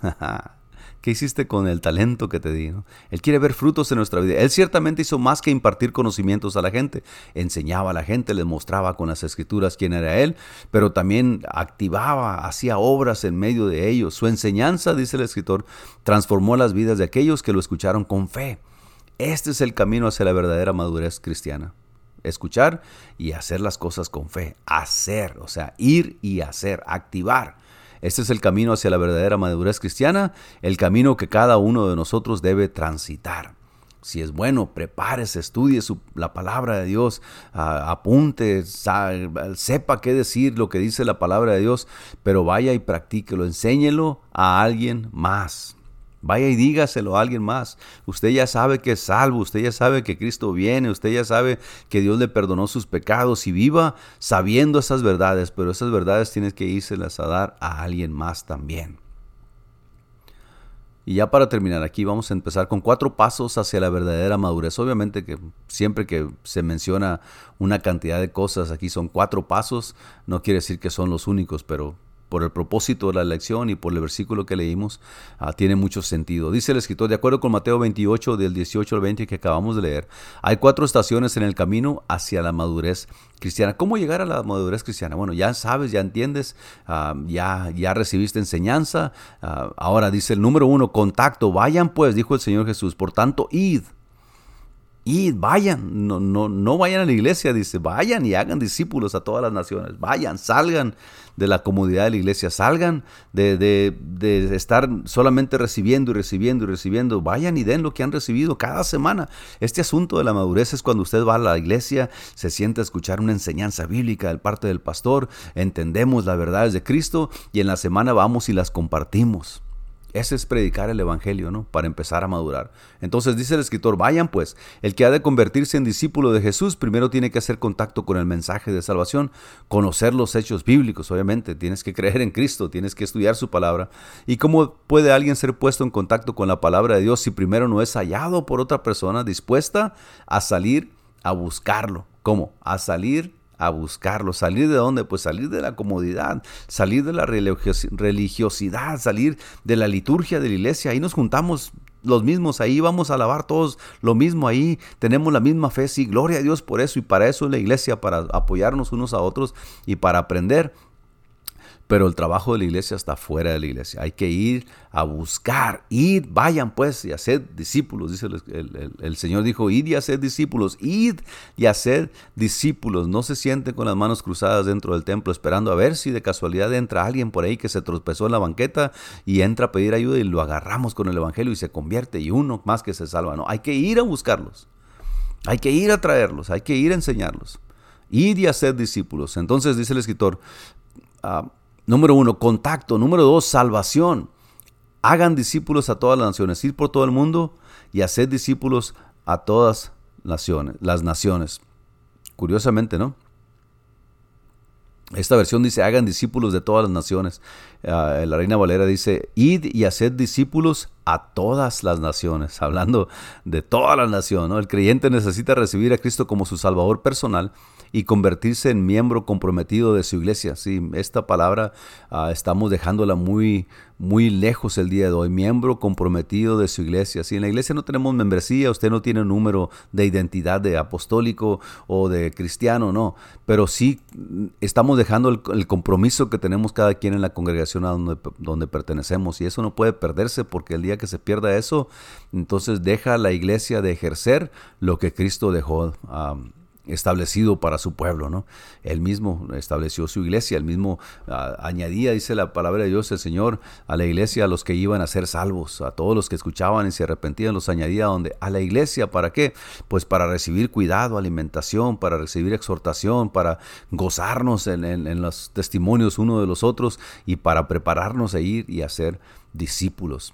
¿Qué hiciste con el talento que te di? Él quiere ver frutos en nuestra vida. Él ciertamente hizo más que impartir conocimientos a la gente. Enseñaba a la gente, les mostraba con las escrituras quién era Él, pero también activaba, hacía obras en medio de ellos. Su enseñanza, dice el escritor, transformó las vidas de aquellos que lo escucharon con fe. Este es el camino hacia la verdadera madurez cristiana escuchar y hacer las cosas con fe. Hacer, o sea, ir y hacer, activar. Este es el camino hacia la verdadera madurez cristiana, el camino que cada uno de nosotros debe transitar. Si es bueno, prepárese, estudie la palabra de Dios, apunte, sepa qué decir, lo que dice la palabra de Dios, pero vaya y practíquelo, enséñelo a alguien más. Vaya y dígaselo a alguien más. Usted ya sabe que es salvo, usted ya sabe que Cristo viene, usted ya sabe que Dios le perdonó sus pecados y viva sabiendo esas verdades, pero esas verdades tienes que írselas a dar a alguien más también. Y ya para terminar aquí vamos a empezar con cuatro pasos hacia la verdadera madurez. Obviamente que siempre que se menciona una cantidad de cosas, aquí son cuatro pasos, no quiere decir que son los únicos, pero por el propósito de la lección y por el versículo que leímos, ah, tiene mucho sentido. Dice el escritor, de acuerdo con Mateo 28, del 18 al 20 que acabamos de leer, hay cuatro estaciones en el camino hacia la madurez cristiana. ¿Cómo llegar a la madurez cristiana? Bueno, ya sabes, ya entiendes, ah, ya, ya recibiste enseñanza. Ah, ahora dice el número uno, contacto. Vayan pues, dijo el Señor Jesús, por tanto, id y vayan, no, no, no vayan a la iglesia, dice, vayan y hagan discípulos a todas las naciones, vayan, salgan de la comodidad de la iglesia, salgan de, de, estar solamente recibiendo y recibiendo y recibiendo, vayan y den lo que han recibido cada semana. Este asunto de la madurez es cuando usted va a la iglesia, se siente a escuchar una enseñanza bíblica del parte del pastor, entendemos las verdades de Cristo y en la semana vamos y las compartimos. Ese es predicar el Evangelio, ¿no? Para empezar a madurar. Entonces dice el escritor, vayan pues, el que ha de convertirse en discípulo de Jesús, primero tiene que hacer contacto con el mensaje de salvación, conocer los hechos bíblicos, obviamente, tienes que creer en Cristo, tienes que estudiar su palabra. ¿Y cómo puede alguien ser puesto en contacto con la palabra de Dios si primero no es hallado por otra persona dispuesta a salir a buscarlo? ¿Cómo? A salir a buscarlo. ¿Salir de dónde? Pues salir de la comodidad, salir de la religiosidad, salir de la liturgia de la iglesia. Ahí nos juntamos los mismos, ahí vamos a alabar todos lo mismo, ahí tenemos la misma fe, sí, gloria a Dios por eso y para eso es la iglesia, para apoyarnos unos a otros y para aprender. Pero el trabajo de la iglesia está fuera de la iglesia. Hay que ir a buscar. Id, vayan pues y haced discípulos. Dice el, Señor dijo, id y haced discípulos. Id y haced discípulos. No se sienten con las manos cruzadas dentro del templo esperando a ver si de casualidad entra alguien por ahí que se tropezó en la banqueta y entra a pedir ayuda y lo agarramos con el Evangelio y se convierte y uno más que se salva. No, hay que ir a buscarlos. Hay que ir a traerlos. Hay que ir a enseñarlos. Id y haced discípulos. Entonces dice el escritor, ah, Número uno, contacto. Número dos, salvación. Hagan discípulos a todas las naciones. Ir por todo el mundo y hacer discípulos a todas naciones, las naciones. Curiosamente, ¿no? Esta versión dice, hagan discípulos de todas las naciones. Ah, la Reina Valera dice, id y haced discípulos a todas las naciones, hablando de toda la nación. ¿no? El creyente necesita recibir a Cristo como su Salvador personal y convertirse en miembro comprometido de su iglesia. Sí, esta palabra ah, estamos dejándola muy, muy lejos el día de hoy. Miembro comprometido de su iglesia. Si en la iglesia no tenemos membresía, usted no tiene número de identidad de apostólico o de cristiano, no. Pero sí mm, estamos dejando el, compromiso que tenemos cada quien en la congregación a donde pertenecemos. Y eso no puede perderse porque el día que se pierda eso, entonces deja la iglesia de ejercer lo que Cristo dejó establecido para su pueblo, ¿no? Él mismo estableció su iglesia, él mismo ah, añadía, dice la palabra de Dios, el Señor, a la iglesia a los que iban a ser salvos, a todos los que escuchaban y se arrepentían, los añadía donde a la iglesia, ¿para qué? Pues para recibir cuidado, alimentación, para recibir exhortación, para gozarnos en, los testimonios uno de los otros y para prepararnos a ir y a ser discípulos.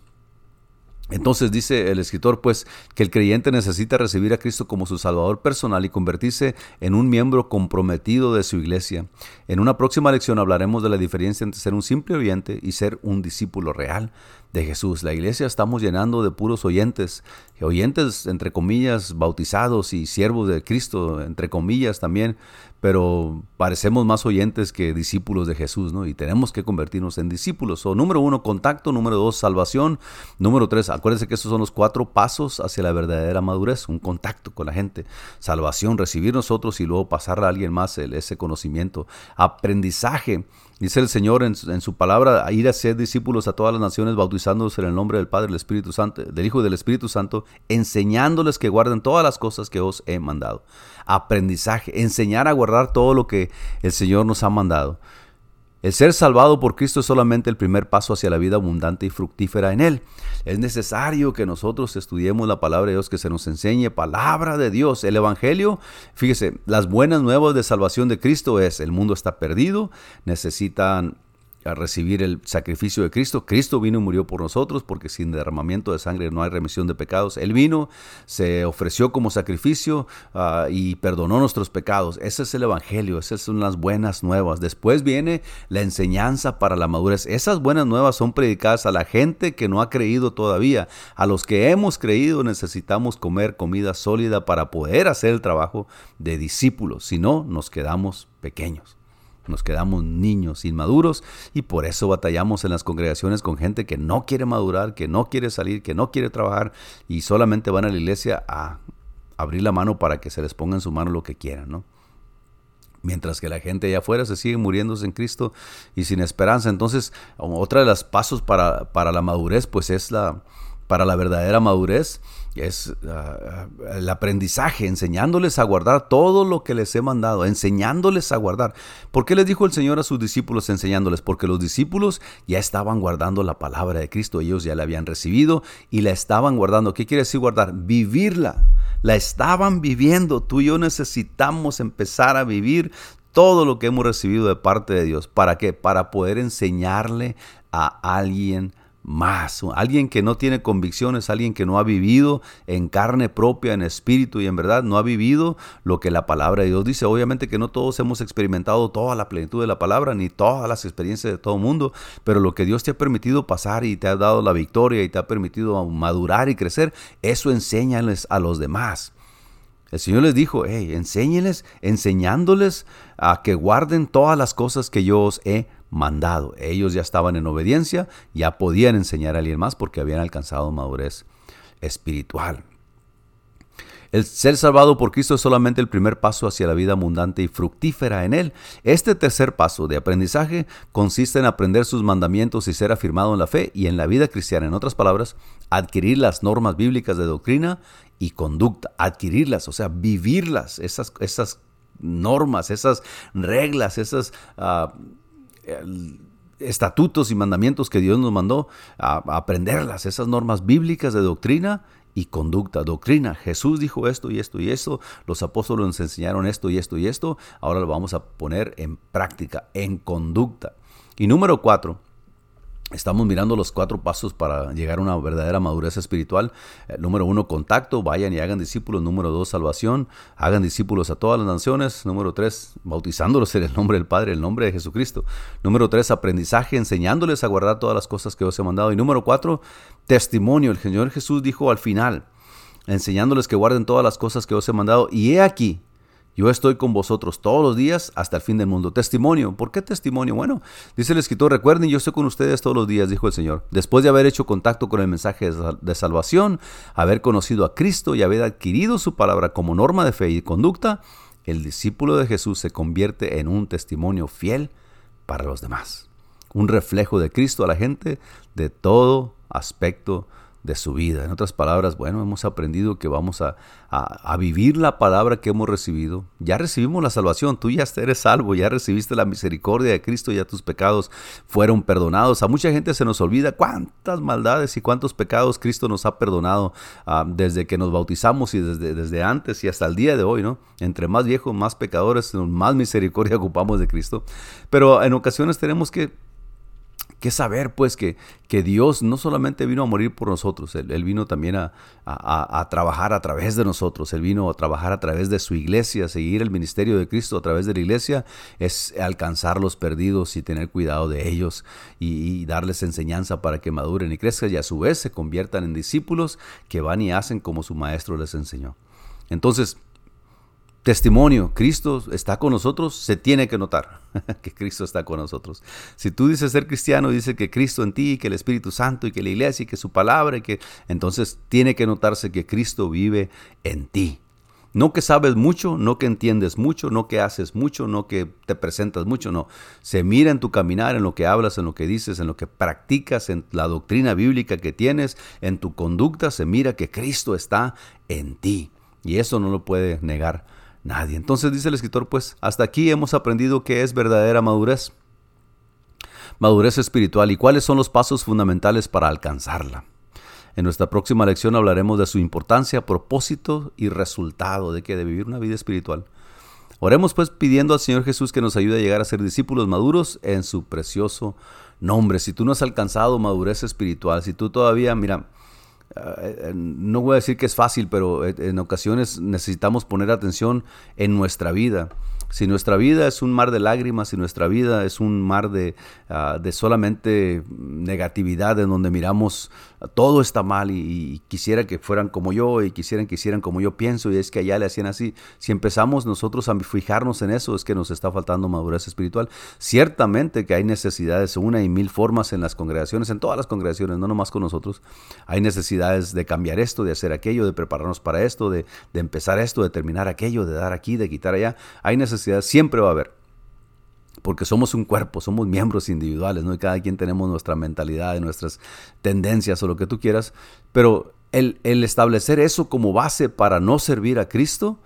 Entonces dice el escritor pues que el creyente necesita recibir a Cristo como su Salvador personal y convertirse en un miembro comprometido de su iglesia. En una próxima lección hablaremos de la diferencia entre ser un simple oyente y ser un discípulo real de Jesús. La iglesia estamos llenando de puros oyentes, oyentes entre comillas bautizados y siervos de Cristo entre comillas también, pero parecemos más oyentes que discípulos de Jesús, ¿no? Y tenemos que convertirnos en discípulos. O número uno, contacto. Número dos, salvación. Número tres, acuérdense que estos son los cuatro pasos hacia la verdadera madurez. Un contacto con la gente. Salvación, recibir nosotros y luego pasarle a alguien más ese conocimiento. Aprendizaje. Dice el Señor en, su palabra, ir a ser discípulos a todas las naciones, en el nombre del Padre, del Espíritu Santo, del Hijo del Espíritu Santo, enseñándoles que guarden todas las cosas que os he mandado. Aprendizaje, enseñar a guardar todo lo que el Señor nos ha mandado. El ser salvado por Cristo es solamente el primer paso hacia la vida abundante y fructífera en Él. Es necesario que nosotros estudiemos la palabra de Dios, que se nos enseñe palabra de Dios. El Evangelio, fíjese, las buenas nuevas de salvación de Cristo es, el mundo está perdido, necesitan a recibir el sacrificio de Cristo. Cristo vino y murió por nosotros porque sin derramamiento de sangre no hay remisión de pecados. Él vino, se ofreció como sacrificio ah, y perdonó nuestros pecados. Ese es el Evangelio, esas son las buenas nuevas. Después viene la enseñanza para la madurez. Esas buenas nuevas son predicadas a la gente que no ha creído todavía. A los que hemos creído necesitamos comer comida sólida para poder hacer el trabajo de discípulos. Si no, nos quedamos pequeños. Nos quedamos niños inmaduros y por eso batallamos en las congregaciones con gente que no quiere madurar, que no quiere salir, que no quiere trabajar y solamente van a la iglesia a abrir la mano para que se les ponga en su mano lo que quieran, ¿no? Mientras que la gente allá afuera se sigue muriéndose en Cristo y sin esperanza. Entonces, otra de los pasos para, para la madurez, pues es la, para la verdadera madurez es ah, ah, el aprendizaje, enseñándoles a guardar todo lo que les he mandado, enseñándoles a guardar. ¿Por qué les dijo el Señor a sus discípulos enseñándoles? Porque los discípulos ya estaban guardando la palabra de Cristo, ellos ya la habían recibido y la estaban guardando. ¿Qué quiere decir guardar? Vivirla. La estaban viviendo. Tú y yo necesitamos empezar a vivir todo lo que hemos recibido de parte de Dios. ¿Para qué? Para poder enseñarle a alguien más. Alguien que no tiene convicciones, alguien que no ha vivido en carne propia, en espíritu y en verdad, no ha vivido lo que la palabra de Dios dice. Obviamente que no todos hemos experimentado toda la plenitud de la palabra, ni todas las experiencias de todo mundo, pero lo que Dios te ha permitido pasar y te ha dado la victoria y te ha permitido madurar y crecer, eso enséñales a los demás. El Señor les dijo, hey, enséñeles, enseñándoles a que guarden todas las cosas que yo os he mandado. Ellos ya estaban en obediencia, ya podían enseñar a alguien más porque habían alcanzado madurez espiritual. El ser salvado por Cristo es solamente el primer paso hacia la vida abundante y fructífera en Él. Este tercer paso de aprendizaje consiste en aprender sus mandamientos y ser afirmado en la fe y en la vida cristiana. En otras palabras, adquirir las normas bíblicas de doctrina y conducta, adquirirlas, o sea, vivirlas, esas, esas normas, esas reglas, esas... Ah, estatutos y mandamientos que Dios nos mandó, a, aprenderlas, esas normas bíblicas de doctrina y conducta. Doctrina, Jesús dijo esto y esto y esto, los apóstoles nos enseñaron esto y esto y esto, ahora lo vamos a poner en práctica, en conducta. Y número cuatro, Estamos mirando los cuatro pasos para llegar a una verdadera madurez espiritual. Eh, número uno, contacto, vayan y hagan discípulos. Número dos, salvación, hagan discípulos a todas las naciones. Número tres, bautizándolos en el nombre del Padre, el nombre de Jesucristo. Número tres, aprendizaje, enseñándoles a guardar todas las cosas que os he mandado. Y número cuatro, testimonio. El Señor Jesús dijo al final, enseñándoles que guarden todas las cosas que os he mandado. Y he aquí, yo estoy con vosotros todos los días hasta el fin del mundo. Testimonio. ¿Por qué testimonio? Bueno, dice el escritor, recuerden, yo estoy con ustedes todos los días, dijo el Señor. Después de haber hecho contacto con el mensaje de salvación, haber conocido a Cristo y haber adquirido su palabra como norma de fe y conducta, el discípulo de Jesús se convierte en un testimonio fiel para los demás. Un reflejo de Cristo a la gente de todo aspecto de su vida. En otras palabras, bueno, hemos aprendido que vamos a, vivir la palabra que hemos recibido. Ya recibimos la salvación, tú ya eres salvo, ya recibiste la misericordia de Cristo, ya tus pecados fueron perdonados. A mucha gente se nos olvida cuántas maldades y cuántos pecados Cristo nos ha perdonado ah, desde que nos bautizamos y desde, desde antes y hasta el día de hoy, ¿no? Entre más viejos, más pecadores, más misericordia ocupamos de Cristo. Pero en ocasiones tenemos que que saber pues que, que, Dios no solamente vino a morir por nosotros, Él, vino también a, a, trabajar a través de nosotros, Él vino a trabajar a través de su iglesia, seguir el ministerio de Cristo a través de la iglesia es alcanzar los perdidos y tener cuidado de ellos y, y darles enseñanza para que maduren y crezcan y a su vez se conviertan en discípulos que van y hacen como su maestro les enseñó. Entonces, testimonio, Cristo está con nosotros, se tiene que notar que Cristo está con nosotros. Si tú dices ser cristiano, dice que Cristo en ti, que el Espíritu Santo y que la iglesia y que su palabra, y que entonces tiene que notarse que Cristo vive en ti. No que sabes mucho, no que entiendes mucho, no que haces mucho, no que te presentas mucho, no. Se mira en tu caminar, en lo que hablas, en lo que dices, en lo que practicas, en la doctrina bíblica que tienes, en tu conducta, se mira que Cristo está en ti. Y eso no lo puede negar Nadie. Entonces dice el escritor, pues hasta aquí hemos aprendido qué es verdadera madurez. Madurez espiritual y cuáles son los pasos fundamentales para alcanzarla. En nuestra próxima lección hablaremos de su importancia, propósito y resultado de que de vivir una vida espiritual. Oremos pues pidiendo al Señor Jesús que nos ayude a llegar a ser discípulos maduros en su precioso nombre. Si tú no has alcanzado madurez espiritual, si tú todavía, mira, no voy a decir que es fácil, pero en ocasiones necesitamos poner atención en nuestra vida. Si nuestra vida es un mar de lágrimas, si nuestra vida es un mar de, ah, de solamente negatividad en donde miramos todo está mal y, quisiera que fueran como yo y quisieran que hicieran como yo pienso y es que allá le hacían así. Si empezamos nosotros a fijarnos en eso es que nos está faltando madurez espiritual. Ciertamente que hay necesidades, una y mil formas en las congregaciones, en todas las congregaciones, no nomás con nosotros. Hay necesidades de cambiar esto, de hacer aquello, de prepararnos para esto, de, de empezar esto, de terminar aquello, de dar aquí, de quitar allá. Hay necesidades, siempre va a haber porque somos un cuerpo, somos miembros individuales, ¿no? Y cada quien tenemos nuestra mentalidad, nuestras tendencias o lo que tú quieras, pero el, el establecer eso como base para no servir a Cristo,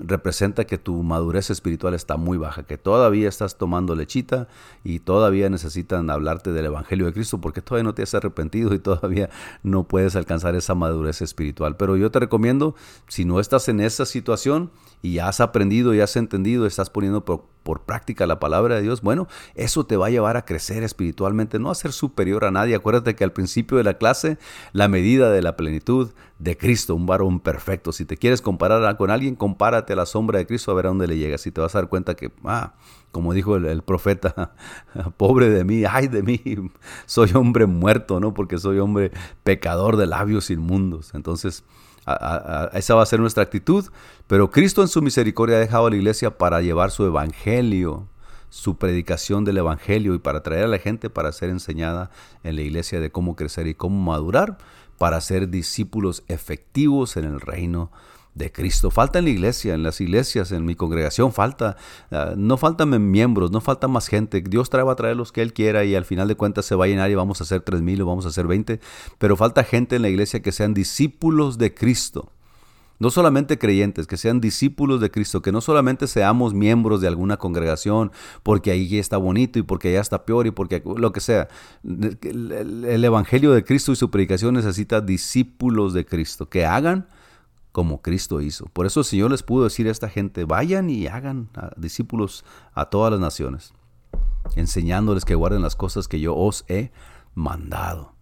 representa que tu madurez espiritual está muy baja, que todavía estás tomando lechita y todavía necesitan hablarte del Evangelio de Cristo porque todavía no te has arrepentido y todavía no puedes alcanzar esa madurez espiritual. Pero yo te recomiendo, si no estás en esa situación y ya has aprendido y has entendido, estás poniendo por práctica la palabra de Dios, bueno, eso te va a llevar a crecer espiritualmente, no a ser superior a nadie. Acuérdate que al principio de la clase, la medida de la plenitud de Cristo, un varón perfecto. Si te quieres comparar con alguien, compárate a la sombra de Cristo a ver a dónde le llegas. Y te vas a dar cuenta que, ah, como dijo el, profeta, pobre de mí, ay de mí, soy hombre muerto, ¿no? Porque soy hombre pecador de labios inmundos. Entonces, esa va a ser nuestra actitud, pero Cristo en su misericordia ha dejado a la iglesia para llevar su evangelio, su predicación del evangelio y para traer a la gente para ser enseñada en la iglesia de cómo crecer y cómo madurar para ser discípulos efectivos en el reino de Cristo. Falta en la iglesia, en las iglesias, en mi congregación, falta, ah, no faltan miembros, no falta más gente. Dios trae, va a traer los que Él quiera y al final de cuentas se va a llenar y vamos a hacer tres mil o vamos a hacer veinte, pero falta gente en la iglesia que sean discípulos de Cristo. No solamente creyentes, que sean discípulos de Cristo, que no solamente seamos miembros de alguna congregación porque ahí está bonito y porque allá está peor y porque lo que sea. El Evangelio de Cristo y su predicación necesita discípulos de Cristo, que hagan como Cristo hizo. Por eso el Señor les pudo decir a esta gente, vayan y hagan discípulos a todas las naciones, enseñándoles que guarden las cosas que yo os he mandado.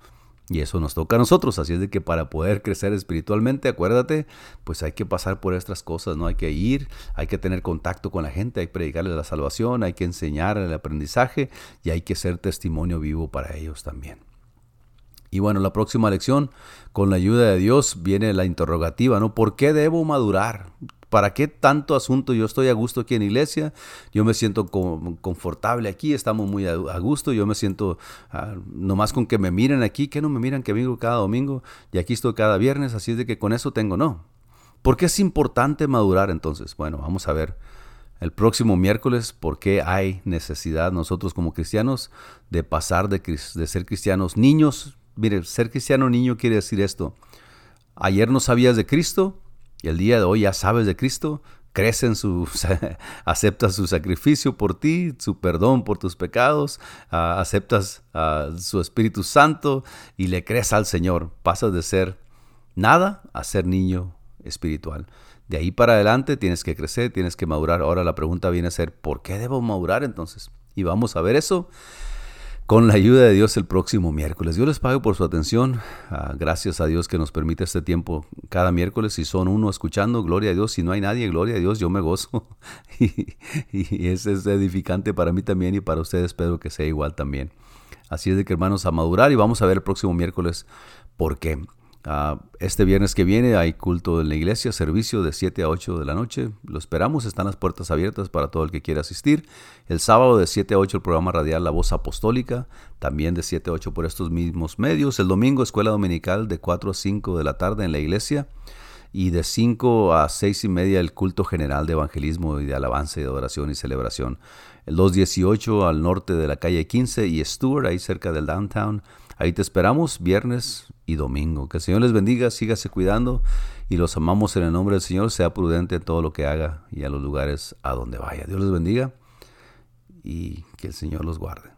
Y eso nos toca a nosotros, así es de que para poder crecer espiritualmente, acuérdate, pues hay que pasar por estas cosas, ¿no? Hay que ir, hay que tener contacto con la gente, hay que predicarles la salvación, hay que enseñar el aprendizaje y hay que ser testimonio vivo para ellos también. Y bueno, la próxima lección, con la ayuda de Dios, viene la interrogativa, ¿no? ¿Por qué debo madurar? ¿Para qué tanto asunto? Yo estoy a gusto aquí en iglesia, yo me siento confortable aquí, estamos muy a, gusto, yo me siento ah, nomás con que me miren aquí, que no me miran que vengo cada domingo y aquí estoy cada viernes, así es de que con eso tengo, no. ¿Por qué es importante madurar entonces? Bueno, vamos a ver el próximo miércoles por qué hay necesidad nosotros como cristianos de pasar de ser cristianos niños Mire, ser cristiano niño quiere decir esto. Ayer no sabías de Cristo y el día de hoy ya sabes de Cristo. Crees en su, aceptas su sacrificio por ti, su perdón por tus pecados, ah, aceptas a su Espíritu Santo y le crees al Señor. Pasas de ser nada a ser niño espiritual. De ahí para adelante tienes que crecer, tienes que madurar. Ahora la pregunta viene a ser, ¿por qué debo madurar entonces? Y vamos a ver eso con la ayuda de Dios el próximo miércoles. Yo les pago por su atención. Ah, gracias a Dios que nos permite este tiempo cada miércoles. Si son uno escuchando, gloria a Dios. Si no hay nadie, gloria a Dios, yo me gozo. y, y es edificante para mí también y para ustedes espero que sea igual también. Así es de que hermanos, a madurar y vamos a ver el próximo miércoles por qué. Ah, este viernes que viene hay culto en la iglesia, servicio de 7 a 8 de la noche. Lo esperamos, están las puertas abiertas para todo el que quiera asistir. El sábado de 7 a 8 el programa radial La Voz Apostólica, también de 7 a 8 por estos mismos medios. El domingo escuela dominical de 4 a 5 de la tarde en la iglesia. Y de 5 a 6 y media el culto general de evangelismo y de alabanza y de adoración y celebración. El 218 al norte de la calle 15 y Stewart, ahí cerca del downtown. Ahí te esperamos viernes y domingo. Que el Señor les bendiga, sígase cuidando y los amamos en el nombre del Señor. Sea prudente en todo lo que haga y a los lugares a donde vaya. Dios les bendiga y que el Señor los guarde.